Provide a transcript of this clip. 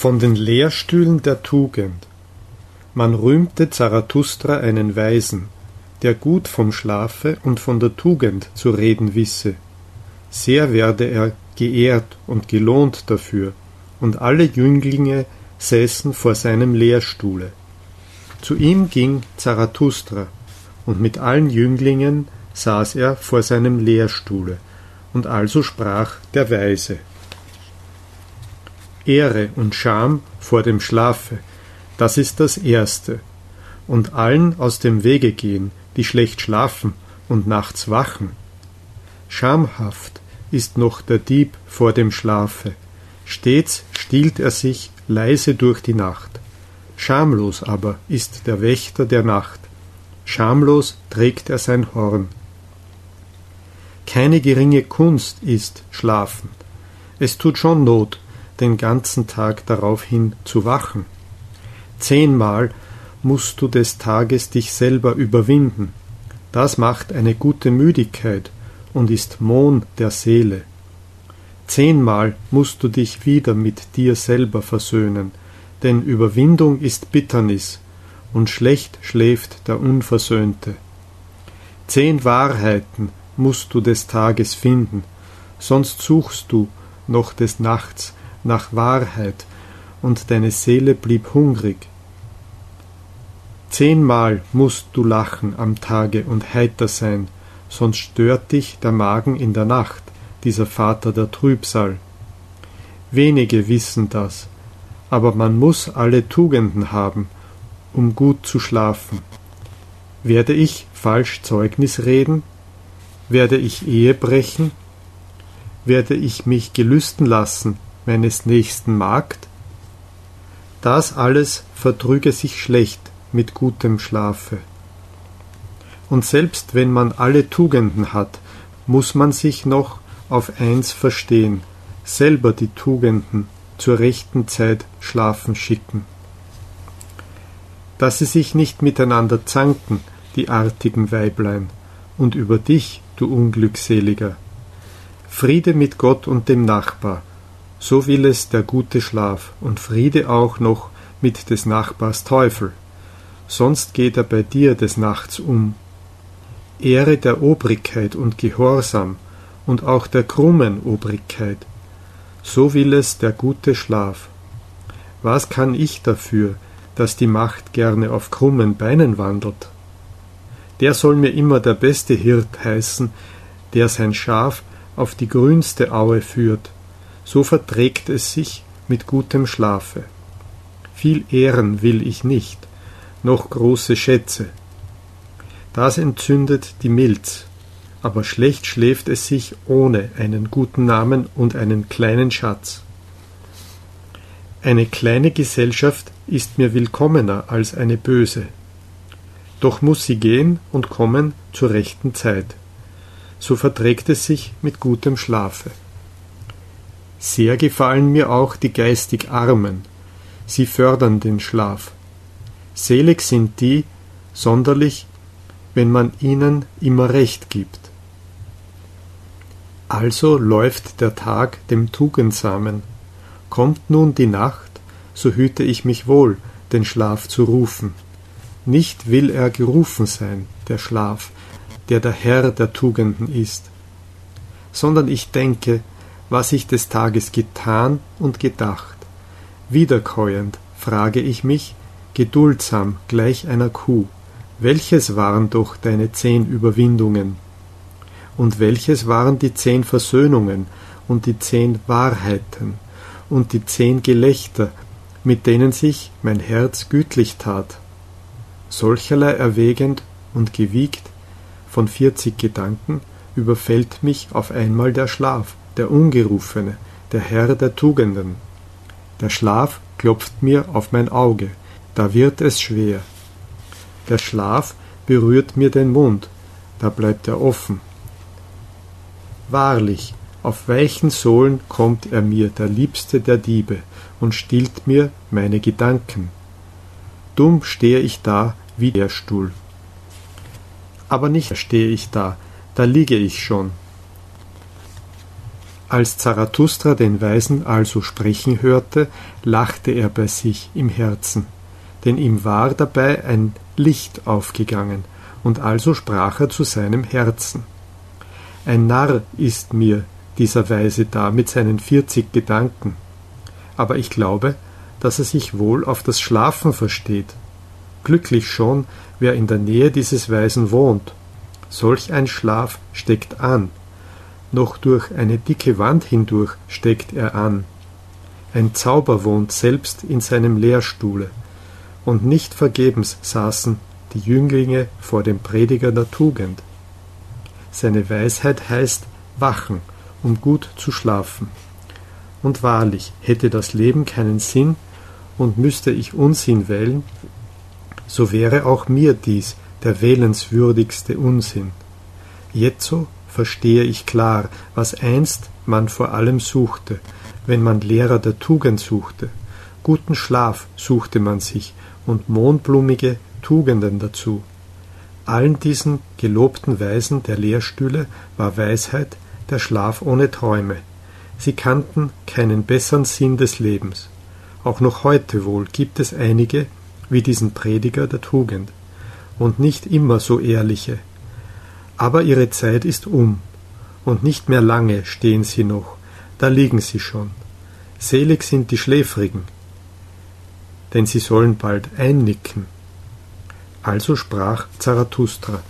Von den Lehrstühlen der Tugend. Man rühmte Zarathustra einen Weisen, der gut vom Schlafe und von der Tugend zu reden wisse. Sehr werde er geehrt und gelohnt dafür, und alle Jünglinge säßen vor seinem Lehrstuhle. Zu ihm ging Zarathustra, und mit allen Jünglingen saß er vor seinem Lehrstuhle, und also sprach der Weise. Ehre und Scham vor dem Schlafe, das ist das Erste, und allen aus dem Wege gehen, die schlecht schlafen und nachts wachen. Schamhaft ist noch der Dieb vor dem Schlafe, stets stiehlt er sich leise durch die Nacht. Schamlos aber ist der Wächter der Nacht, schamlos trägt er sein Horn. Keine geringe Kunst ist Schlafen. Es tut schon Not, den ganzen Tag daraufhin zu wachen. Zehnmal musst du des Tages dich selber überwinden. Das macht eine gute Müdigkeit und ist Mohn der Seele. Zehnmal musst du dich wieder mit dir selber versöhnen, denn Überwindung ist Bitternis, und schlecht schläft der Unversöhnte. Zehn Wahrheiten musst du des Tages finden, sonst suchst du noch des Nachts nach Wahrheit, und deine Seele blieb hungrig. Zehnmal musst du lachen am Tage und heiter sein, sonst stört dich der Magen in der Nacht, dieser Vater der Trübsal. Wenige wissen das, aber man muss alle Tugenden haben, um gut zu schlafen. Werde ich falsch Zeugnis reden? Werde ich Ehe brechen? Werde ich mich gelüsten lassen meines nächsten Magd? Das alles vertrüge sich schlecht mit gutem Schlafe. Und selbst wenn man alle Tugenden hat, muss man sich noch auf eins verstehen, selber die Tugenden zur rechten Zeit schlafen schicken. Dass sie sich nicht miteinander zanken, die artigen Weiblein, und über dich, du Unglückseliger. Friede mit Gott und dem Nachbar, so will es der gute Schlaf und Friede auch noch mit des Nachbars Teufel, sonst geht er bei dir des Nachts um. Ehre der Obrigkeit und Gehorsam und auch der krummen Obrigkeit, so will es der gute Schlaf. Was kann ich dafür, dass die Macht gerne auf krummen Beinen wandelt? Der soll mir immer der beste Hirt heißen, der sein Schaf auf die grünste Aue führt, so verträgt es sich mit gutem Schlafe. Viel Ehren will ich nicht, noch große Schätze. Das entzündet die Milz, aber schlecht schläft es sich ohne einen guten Namen und einen kleinen Schatz. Eine kleine Gesellschaft ist mir willkommener als eine böse. Doch muss sie gehen und kommen zur rechten Zeit. So verträgt es sich mit gutem Schlafe. Sehr gefallen mir auch die geistig Armen, sie fördern den Schlaf. Selig sind die, sonderlich, wenn man ihnen immer Recht gibt. Also läuft der Tag dem Tugendsamen. Kommt nun die Nacht, so hüte ich mich wohl, den Schlaf zu rufen. Nicht will er gerufen sein, der Schlaf, der der Herr der Tugenden ist, sondern ich denke, was ich des Tages getan und gedacht. Wiederkäuend frage ich mich, geduldsam gleich einer Kuh, welches waren doch deine zehn Überwindungen? Und welches waren die zehn Versöhnungen und die zehn Wahrheiten und die zehn Gelächter, mit denen sich mein Herz gütlich tat? Solcherlei erwägend und gewiegt von vierzig Gedanken überfällt mich auf einmal der Schlaf der Ungerufene, der Herr der Tugenden. Der Schlaf klopft mir auf mein Auge, da wird es schwer. Der Schlaf berührt mir den Mund, da bleibt er offen. Wahrlich, auf weichen Sohlen kommt er mir, der liebste der Diebe, und stillt mir meine Gedanken. Dumm stehe ich da wie der Stuhl. Aber nicht stehe ich da, da liege ich schon, Als Zarathustra den Weisen also sprechen hörte, lachte er bei sich im Herzen, denn ihm war dabei ein Licht aufgegangen, und also sprach er zu seinem Herzen. Ein Narr ist mir dieser Weise da mit seinen vierzig Gedanken, aber ich glaube, dass er sich wohl auf das Schlafen versteht. Glücklich schon, wer in der Nähe dieses Weisen wohnt. Solch ein Schlaf steckt an, noch durch eine dicke Wand hindurch steckt er an. Ein Zauber wohnt selbst in seinem Lehrstuhle, und nicht vergebens saßen die Jünglinge vor dem Prediger der Tugend. Seine Weisheit heißt wachen, um gut zu schlafen. Und wahrlich, hätte das Leben keinen Sinn und müsste ich Unsinn wählen, so wäre auch mir dies der wählenswürdigste Unsinn. Jetzo verstehe ich klar, was einst man vor allem suchte, wenn man Lehrer der Tugend suchte. Guten Schlaf suchte man sich und mondblumige Tugenden dazu. Allen diesen gelobten Weisen der Lehrstühle war Weisheit der Schlaf ohne Träume. Sie kannten keinen bessern Sinn des Lebens. Auch noch heute wohl gibt es einige, wie diesen Prediger der Tugend, und nicht immer so ehrliche, aber ihre Zeit ist um, und nicht mehr lange stehen sie noch, da liegen sie schon. Selig sind die Schläfrigen, denn sie sollen bald einnicken. Also sprach Zarathustra.